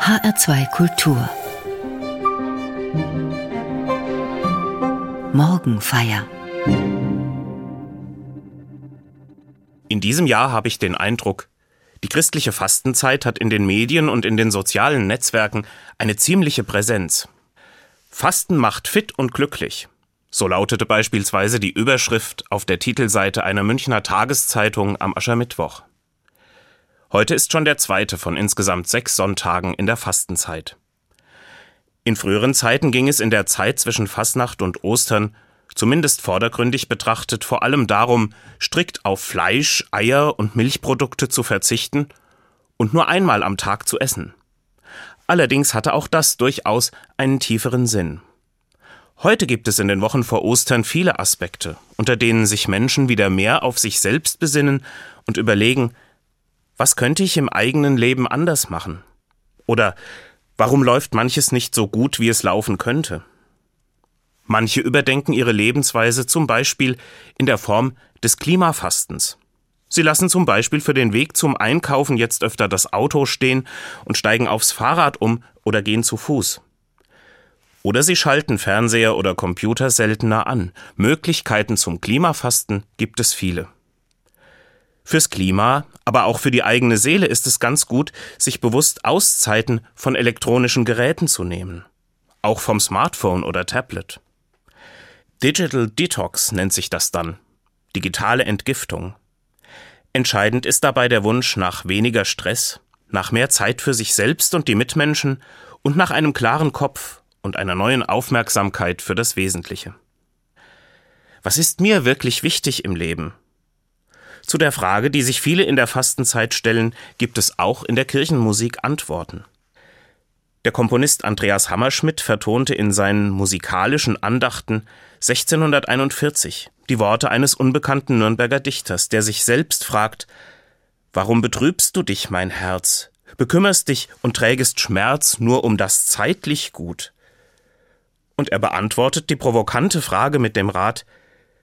HR2 Kultur Morgenfeier In diesem Jahr habe ich den Eindruck, die christliche Fastenzeit hat in den Medien und in den sozialen Netzwerken eine ziemliche Präsenz. Fasten macht fit und glücklich. So lautete beispielsweise die Überschrift auf der Titelseite einer Münchner Tageszeitung am Aschermittwoch. Heute ist schon der zweite von insgesamt sechs Sonntagen in der Fastenzeit. In früheren Zeiten ging es in der Zeit zwischen Fastnacht und Ostern, zumindest vordergründig betrachtet, vor allem darum, strikt auf Fleisch, Eier und Milchprodukte zu verzichten und nur einmal am Tag zu essen. Allerdings hatte auch das durchaus einen tieferen Sinn. Heute gibt es in den Wochen vor Ostern viele Aspekte, unter denen sich Menschen wieder mehr auf sich selbst besinnen und überlegen, was könnte ich im eigenen Leben anders machen? Oder warum läuft manches nicht so gut, wie es laufen könnte? Manche überdenken ihre Lebensweise zum Beispiel in der Form des Klimafastens. Sie lassen zum Beispiel für den Weg zum Einkaufen jetzt öfter das Auto stehen und steigen aufs Fahrrad um oder gehen zu Fuß. Oder sie schalten Fernseher oder Computer seltener an. Möglichkeiten zum Klimafasten gibt es viele. Fürs Klima, aber auch für die eigene Seele ist es ganz gut, sich bewusst Auszeiten von elektronischen Geräten zu nehmen. Auch vom Smartphone oder Tablet. Digital Detox nennt sich das dann. Digitale Entgiftung. Entscheidend ist dabei der Wunsch nach weniger Stress, nach mehr Zeit für sich selbst und die Mitmenschen und nach einem klaren Kopf und einer neuen Aufmerksamkeit für das Wesentliche. Was ist mir wirklich wichtig im Leben? Zu der Frage, die sich viele in der Fastenzeit stellen, gibt es auch in der Kirchenmusik Antworten. Der Komponist Andreas Hammerschmidt vertonte in seinen musikalischen Andachten 1641 die Worte eines unbekannten Nürnberger Dichters, der sich selbst fragt Warum betrübst du dich, mein Herz, bekümmerst dich und trägest Schmerz nur um das zeitlich Gut? und er beantwortet die provokante Frage mit dem Rat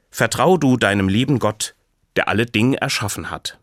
Vertrau du deinem lieben Gott, der alle Dinge erschaffen hat.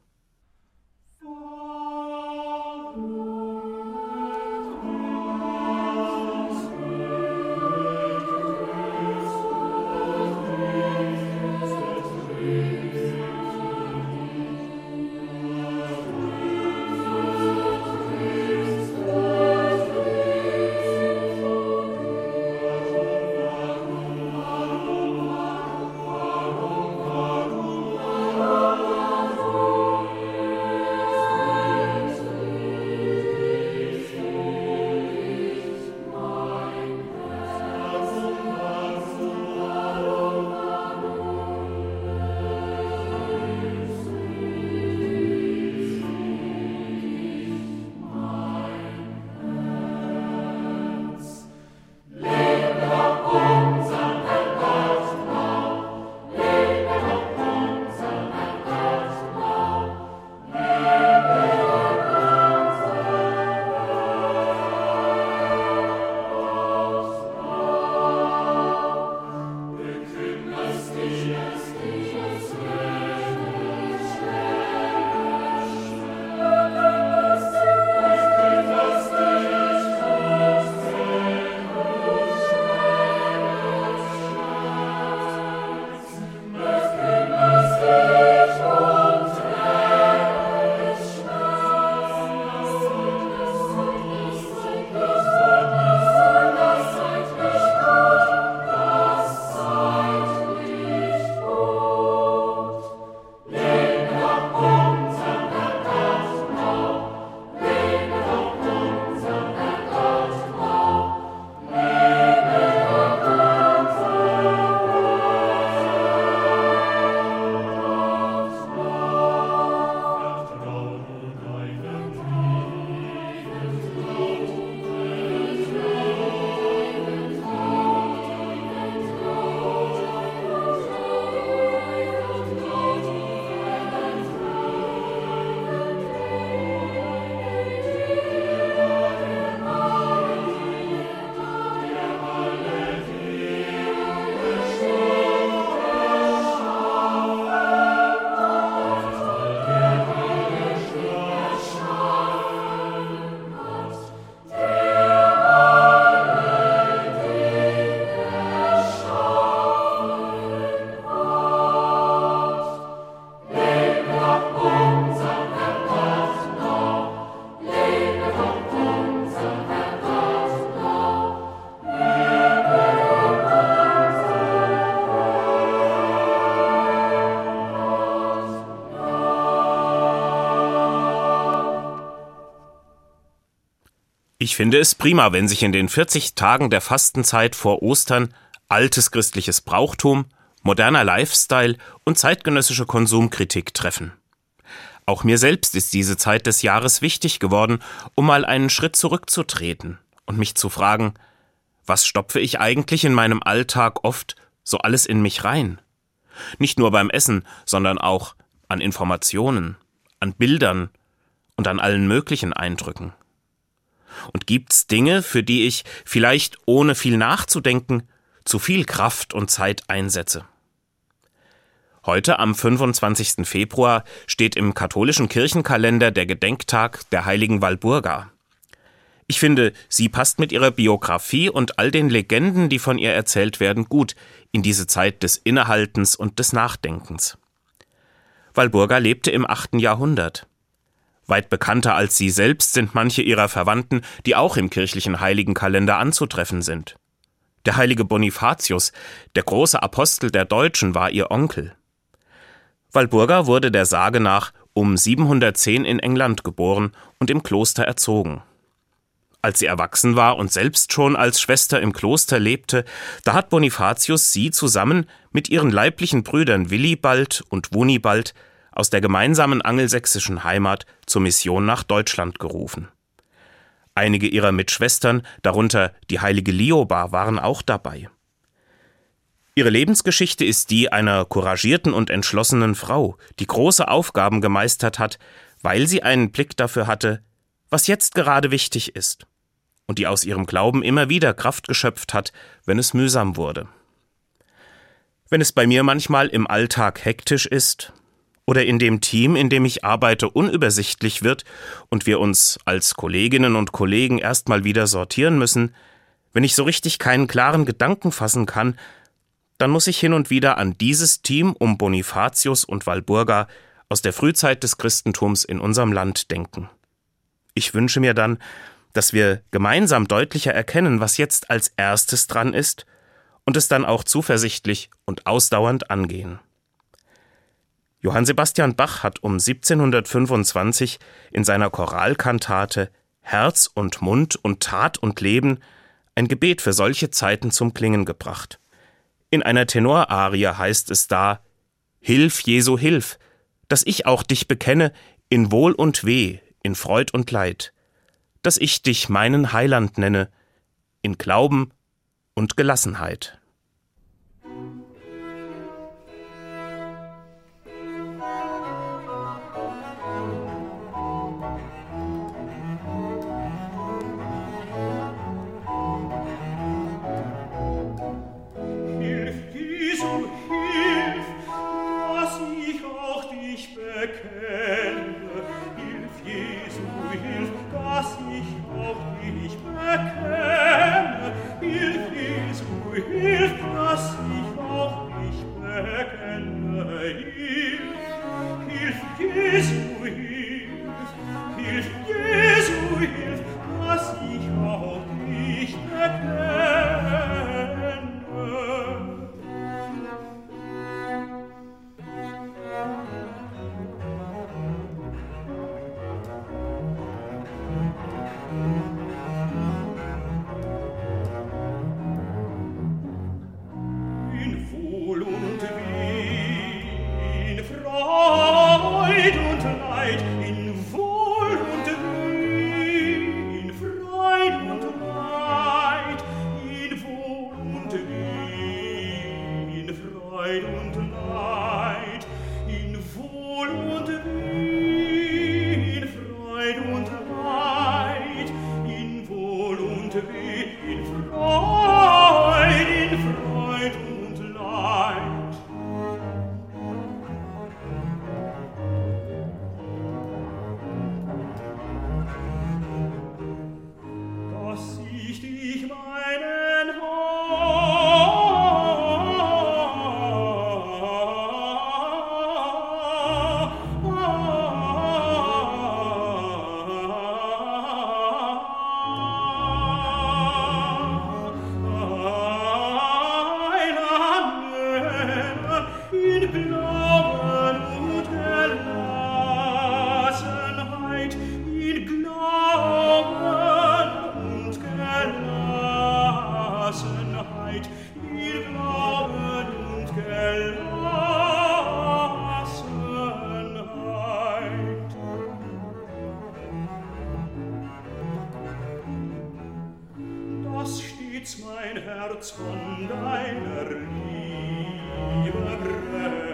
Ich finde es prima, wenn sich in den 40 Tagen der Fastenzeit vor Ostern altes christliches Brauchtum, moderner Lifestyle und zeitgenössische Konsumkritik treffen. Auch mir selbst ist diese Zeit des Jahres wichtig geworden, um mal einen Schritt zurückzutreten und mich zu fragen, was stopfe ich eigentlich in meinem Alltag oft so alles in mich rein? Nicht nur beim Essen, sondern auch an Informationen, an Bildern und an allen möglichen Eindrücken. Und gibt's Dinge, für die ich, vielleicht ohne viel nachzudenken, zu viel Kraft und Zeit einsetze? Heute am 25. Februar steht im katholischen Kirchenkalender der Gedenktag der heiligen Walburga. Ich finde, sie passt mit ihrer Biografie und all den Legenden, die von ihr erzählt werden, gut in diese Zeit des Innehaltens und des Nachdenkens. Walburga lebte im 8. Jahrhundert. Weit bekannter als sie selbst sind manche ihrer Verwandten, die auch im kirchlichen Heiligenkalender anzutreffen sind. Der heilige Bonifatius, der große Apostel der Deutschen, war ihr Onkel. Walburga wurde der Sage nach um 710 in England geboren und im Kloster erzogen. Als sie erwachsen war und selbst schon als Schwester im Kloster lebte, da hat Bonifatius sie zusammen mit ihren leiblichen Brüdern Willibald und Wunibald aus der gemeinsamen angelsächsischen Heimat zur Mission nach Deutschland gerufen. Einige ihrer Mitschwestern, darunter die heilige Lioba, waren auch dabei. Ihre Lebensgeschichte ist die einer couragierten und entschlossenen Frau, die große Aufgaben gemeistert hat, weil sie einen Blick dafür hatte, was jetzt gerade wichtig ist, und die aus ihrem Glauben immer wieder Kraft geschöpft hat, wenn es mühsam wurde. Wenn es bei mir manchmal im Alltag hektisch ist, oder in dem Team, in dem ich arbeite, unübersichtlich wird und wir uns als Kolleginnen und Kollegen erstmal wieder sortieren müssen, wenn ich so richtig keinen klaren Gedanken fassen kann, dann muss ich hin und wieder an dieses Team um Bonifatius und Walburga aus der Frühzeit des Christentums in unserem Land denken. Ich wünsche mir dann, dass wir gemeinsam deutlicher erkennen, was jetzt als erstes dran ist und es dann auch zuversichtlich und ausdauernd angehen. Johann Sebastian Bach hat um 1725 in seiner Choralkantate Herz und Mund und Tat und Leben ein Gebet für solche Zeiten zum Klingen gebracht. In einer Tenorarie heißt es da Hilf, Jesu, hilf, dass ich auch dich bekenne in Wohl und Weh, in Freud und Leid, dass ich dich meinen Heiland nenne, in Glauben und Gelassenheit. mein Herz von deiner Liebe brennt.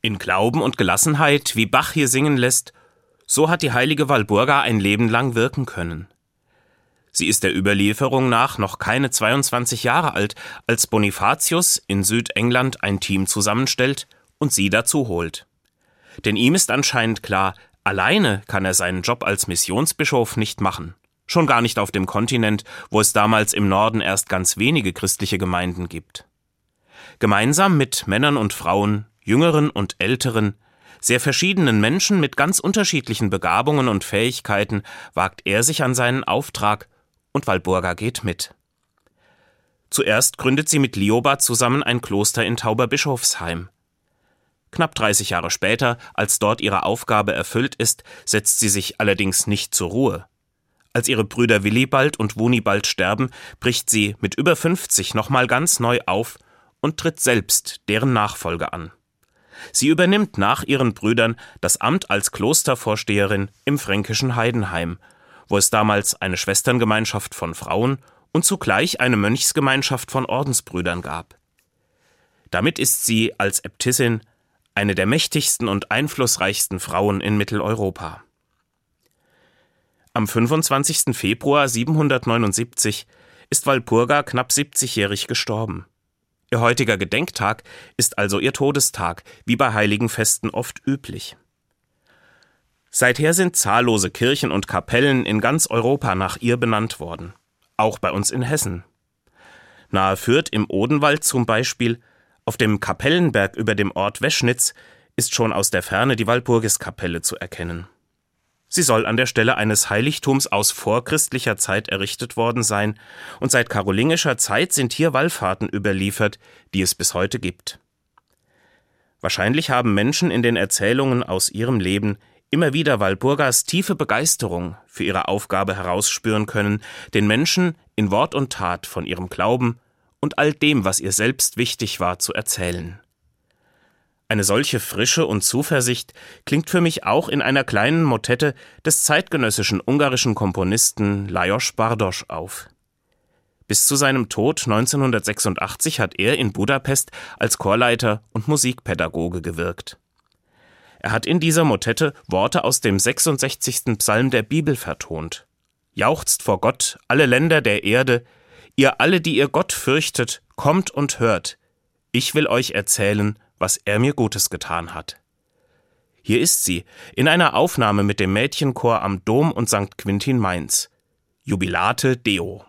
In Glauben und Gelassenheit, wie Bach hier singen lässt, so hat die heilige Walburga ein Leben lang wirken können. Sie ist der Überlieferung nach noch keine 22 Jahre alt, als Bonifatius in Südengland ein Team zusammenstellt und sie dazu holt. Denn ihm ist anscheinend klar, alleine kann er seinen Job als Missionsbischof nicht machen. Schon gar nicht auf dem Kontinent, wo es damals im Norden erst ganz wenige christliche Gemeinden gibt. Gemeinsam mit Männern und Frauen, Jüngeren und Älteren, sehr verschiedenen Menschen mit ganz unterschiedlichen Begabungen und Fähigkeiten wagt er sich an seinen Auftrag und Walburga geht mit. Zuerst gründet sie mit Lioba zusammen ein Kloster in Tauberbischofsheim. Knapp 30 Jahre später, als dort ihre Aufgabe erfüllt ist, setzt sie sich allerdings nicht zur Ruhe. Als ihre Brüder Willibald und Wunibald sterben, bricht sie mit über 50 nochmal ganz neu auf und tritt selbst deren Nachfolge an. Sie übernimmt nach ihren Brüdern das Amt als Klostervorsteherin im fränkischen Heidenheim, wo es damals eine Schwesterngemeinschaft von Frauen und zugleich eine Mönchsgemeinschaft von Ordensbrüdern gab. Damit ist sie als Äbtissin eine der mächtigsten und einflussreichsten Frauen in Mitteleuropa. Am 25. Februar 779 ist Walpurga knapp 70-jährig gestorben. Ihr heutiger Gedenktag ist also ihr Todestag, wie bei heiligen Festen oft üblich. Seither sind zahllose Kirchen und Kapellen in ganz Europa nach ihr benannt worden, auch bei uns in Hessen. Nahe Fürth im Odenwald zum Beispiel, auf dem Kapellenberg über dem Ort Weschnitz, ist schon aus der Ferne die Walpurgiskapelle zu erkennen. Sie soll an der Stelle eines Heiligtums aus vorchristlicher Zeit errichtet worden sein, und seit karolingischer Zeit sind hier Wallfahrten überliefert, die es bis heute gibt. Wahrscheinlich haben Menschen in den Erzählungen aus ihrem Leben immer wieder Walburgas tiefe Begeisterung für ihre Aufgabe herausspüren können, den Menschen in Wort und Tat von ihrem Glauben und all dem, was ihr selbst wichtig war, zu erzählen. Eine solche Frische und Zuversicht klingt für mich auch in einer kleinen Motette des zeitgenössischen ungarischen Komponisten Lajos Bardos auf. Bis zu seinem Tod 1986 hat er in Budapest als Chorleiter und Musikpädagoge gewirkt. Er hat in dieser Motette Worte aus dem 66. Psalm der Bibel vertont. Jauchzt vor Gott, alle Länder der Erde, ihr alle, die ihr Gott fürchtet, kommt und hört. Ich will euch erzählen, was er mir Gutes getan hat. Hier ist sie, in einer Aufnahme mit dem Mädchenchor am Dom und St. Quintin Mainz. Jubilate Deo.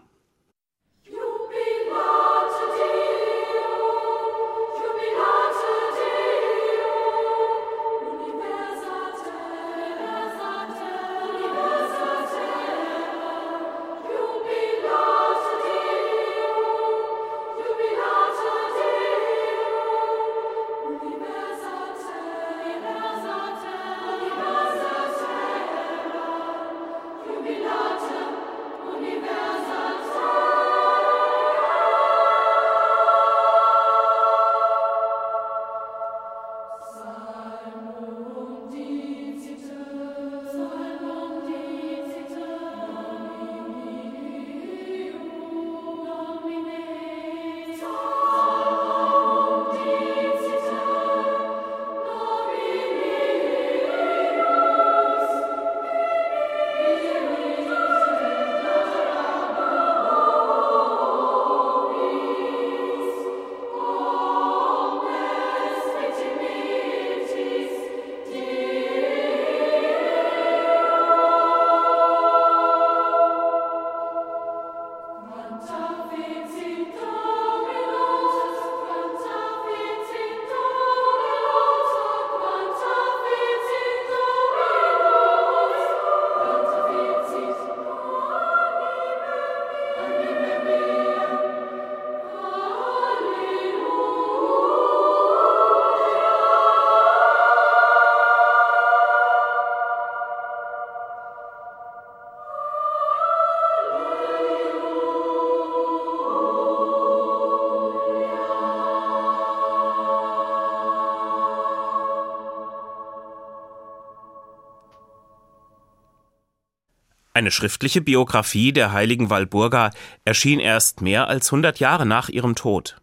Eine schriftliche Biografie der heiligen Walburga erschien erst mehr als 100 Jahre nach ihrem Tod.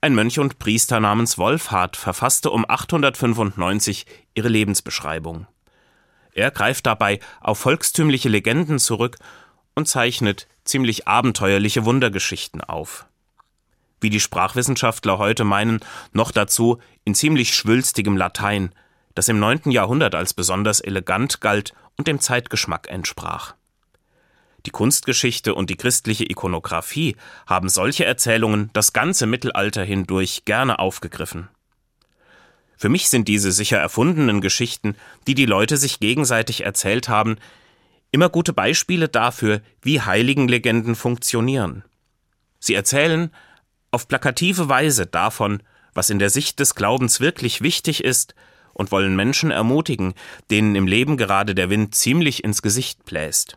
Ein Mönch und Priester namens Wolfhard verfasste um 895 ihre Lebensbeschreibung. Er greift dabei auf volkstümliche Legenden zurück und zeichnet ziemlich abenteuerliche Wundergeschichten auf. Wie die Sprachwissenschaftler heute meinen, noch dazu in ziemlich schwülstigem Latein, das im 9. Jahrhundert als besonders elegant galt und dem Zeitgeschmack entsprach. Die Kunstgeschichte und die christliche Ikonographie haben solche Erzählungen das ganze Mittelalter hindurch gerne aufgegriffen. Für mich sind diese sicher erfundenen Geschichten, die die Leute sich gegenseitig erzählt haben, immer gute Beispiele dafür, wie Heiligenlegenden funktionieren. Sie erzählen auf plakative Weise davon, was in der Sicht des Glaubens wirklich wichtig ist, und wollen Menschen ermutigen, denen im Leben gerade der Wind ziemlich ins Gesicht bläst.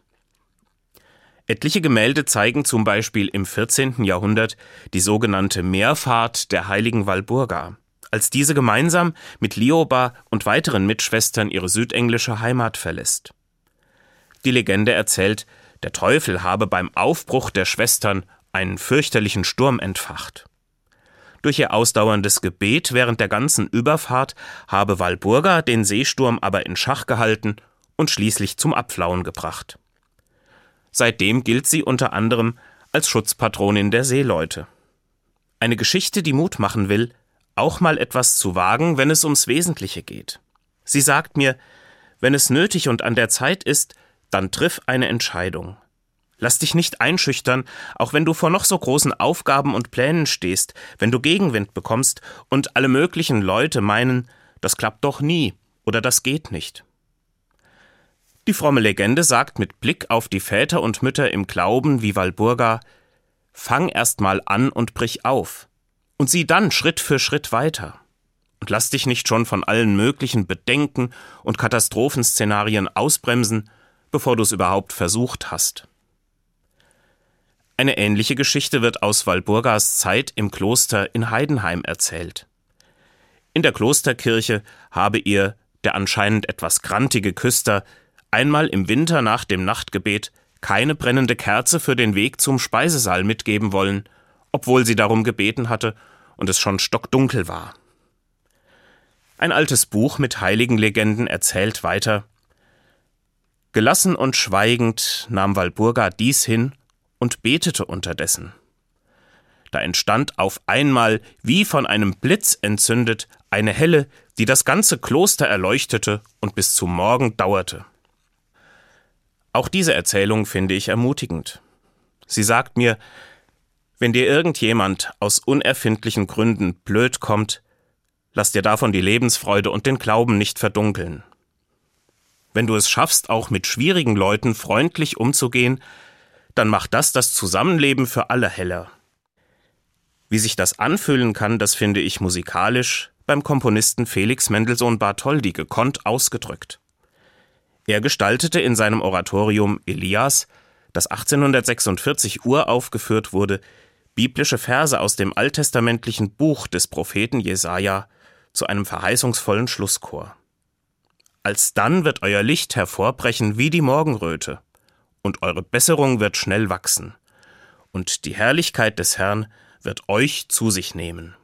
Etliche Gemälde zeigen zum Beispiel im 14. Jahrhundert die sogenannte Meerfahrt der heiligen Walburga, als diese gemeinsam mit Lioba und weiteren Mitschwestern ihre südenglische Heimat verlässt. Die Legende erzählt, der Teufel habe beim Aufbruch der Schwestern einen fürchterlichen Sturm entfacht. Durch ihr ausdauerndes Gebet während der ganzen Überfahrt habe Walburga den Seesturm aber in Schach gehalten und schließlich zum Abflauen gebracht. Seitdem gilt sie unter anderem als Schutzpatronin der Seeleute. Eine Geschichte, die Mut machen will, auch mal etwas zu wagen, wenn es ums Wesentliche geht. Sie sagt mir, wenn es nötig und an der Zeit ist, dann triff eine Entscheidung. Lass dich nicht einschüchtern, auch wenn du vor noch so großen Aufgaben und Plänen stehst, wenn du Gegenwind bekommst und alle möglichen Leute meinen, das klappt doch nie oder das geht nicht. Die fromme Legende sagt mit Blick auf die Väter und Mütter im Glauben wie Walburga, fang erst mal an und brich auf und sieh dann Schritt für Schritt weiter. Und lass dich nicht schon von allen möglichen Bedenken und Katastrophenszenarien ausbremsen, bevor du es überhaupt versucht hast. Eine ähnliche Geschichte wird aus Walburgas Zeit im Kloster in Heidenheim erzählt. In der Klosterkirche habe ihr der anscheinend etwas grantige Küster einmal im Winter nach dem Nachtgebet keine brennende Kerze für den Weg zum Speisesaal mitgeben wollen, obwohl sie darum gebeten hatte und es schon stockdunkel war. Ein altes Buch mit heiligen Legenden erzählt weiter Gelassen und schweigend nahm Walburga dies hin und betete unterdessen. Da entstand auf einmal, wie von einem Blitz entzündet, eine Helle, die das ganze Kloster erleuchtete und bis zum Morgen dauerte. Auch diese Erzählung finde ich ermutigend. Sie sagt mir, wenn dir irgendjemand aus unerfindlichen Gründen blöd kommt, lass dir davon die Lebensfreude und den Glauben nicht verdunkeln. Wenn du es schaffst, auch mit schwierigen Leuten freundlich umzugehen, dann macht das das Zusammenleben für alle heller. Wie sich das anfühlen kann, das finde ich musikalisch beim Komponisten Felix Mendelssohn Bartholdy gekonnt ausgedrückt. Er gestaltete in seinem Oratorium Elias, das 1846 uraufgeführt wurde, biblische Verse aus dem alttestamentlichen Buch des Propheten Jesaja zu einem verheißungsvollen Schlusschor. Alsdann wird euer Licht hervorbrechen wie die Morgenröte, und eure Besserung wird schnell wachsen, und die Herrlichkeit des Herrn wird euch zu sich nehmen.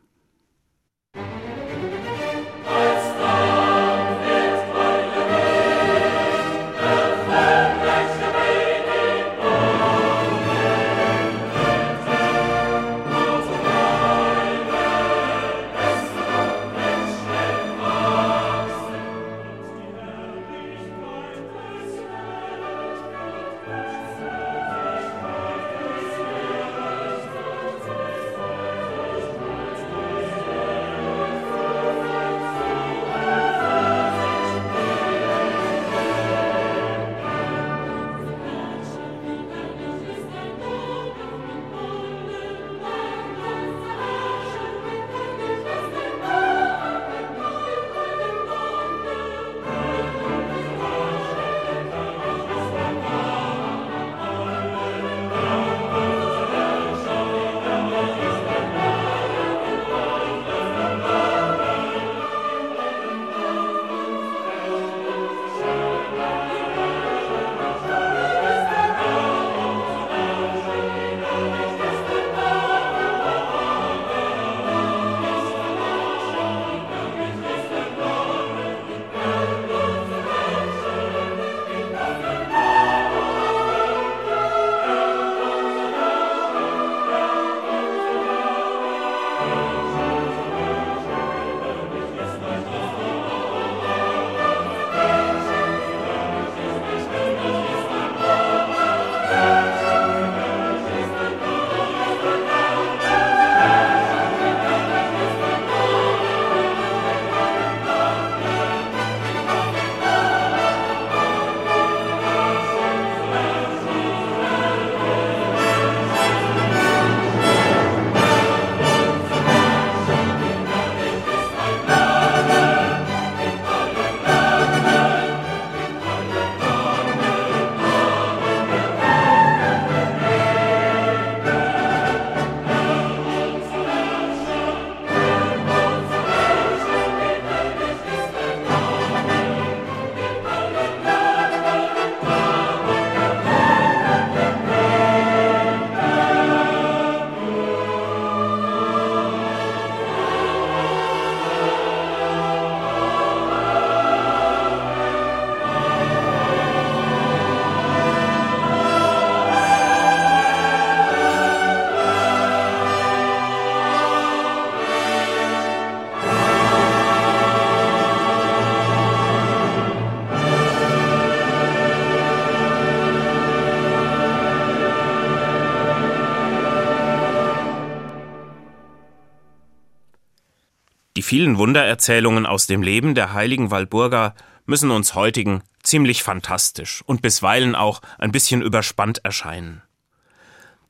Die vielen Wundererzählungen aus dem Leben der heiligen Walburga müssen uns heutigen ziemlich fantastisch und bisweilen auch ein bisschen überspannt erscheinen.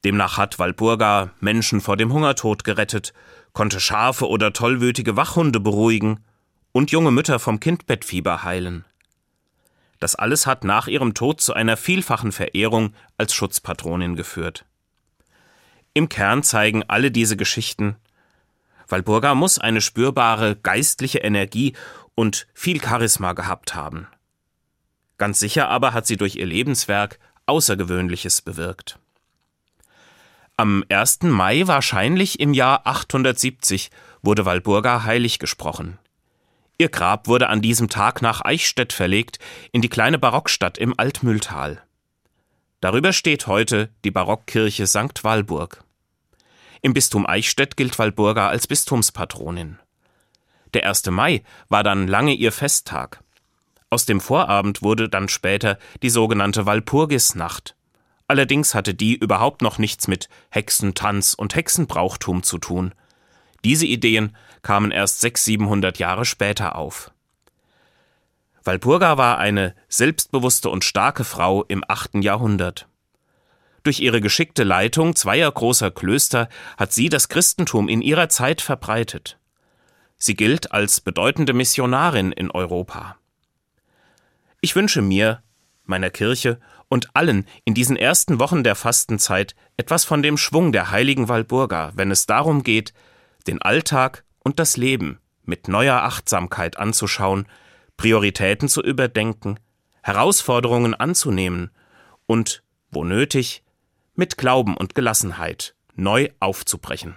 Demnach hat Walburga Menschen vor dem Hungertod gerettet, konnte Schafe oder tollwütige Wachhunde beruhigen und junge Mütter vom Kindbettfieber heilen. Das alles hat nach ihrem Tod zu einer vielfachen Verehrung als Schutzpatronin geführt. Im Kern zeigen alle diese Geschichten, Walburga muss eine spürbare geistliche Energie und viel Charisma gehabt haben. Ganz sicher aber hat sie durch ihr Lebenswerk Außergewöhnliches bewirkt. Am 1. Mai wahrscheinlich im Jahr 870 wurde Walburga heilig gesprochen. Ihr Grab wurde an diesem Tag nach Eichstätt verlegt, in die kleine Barockstadt im Altmühltal. Darüber steht heute die Barockkirche St. Walburg. Im Bistum Eichstätt gilt Walburga als Bistumspatronin. Der 1. Mai war dann lange ihr Festtag. Aus dem Vorabend wurde dann später die sogenannte Walpurgisnacht. Allerdings hatte die überhaupt noch nichts mit Hexentanz und Hexenbrauchtum zu tun. Diese Ideen kamen erst 600, 700 Jahre später auf. Walpurga war eine selbstbewusste und starke Frau im 8. Jahrhundert. Durch ihre geschickte Leitung zweier großer Klöster hat sie das Christentum in ihrer Zeit verbreitet. Sie gilt als bedeutende Missionarin in Europa. Ich wünsche mir, meiner Kirche und allen in diesen ersten Wochen der Fastenzeit etwas von dem Schwung der heiligen Walburga, wenn es darum geht, den Alltag und das Leben mit neuer Achtsamkeit anzuschauen, Prioritäten zu überdenken, Herausforderungen anzunehmen und, wo nötig, mit Glauben und Gelassenheit neu aufzubrechen.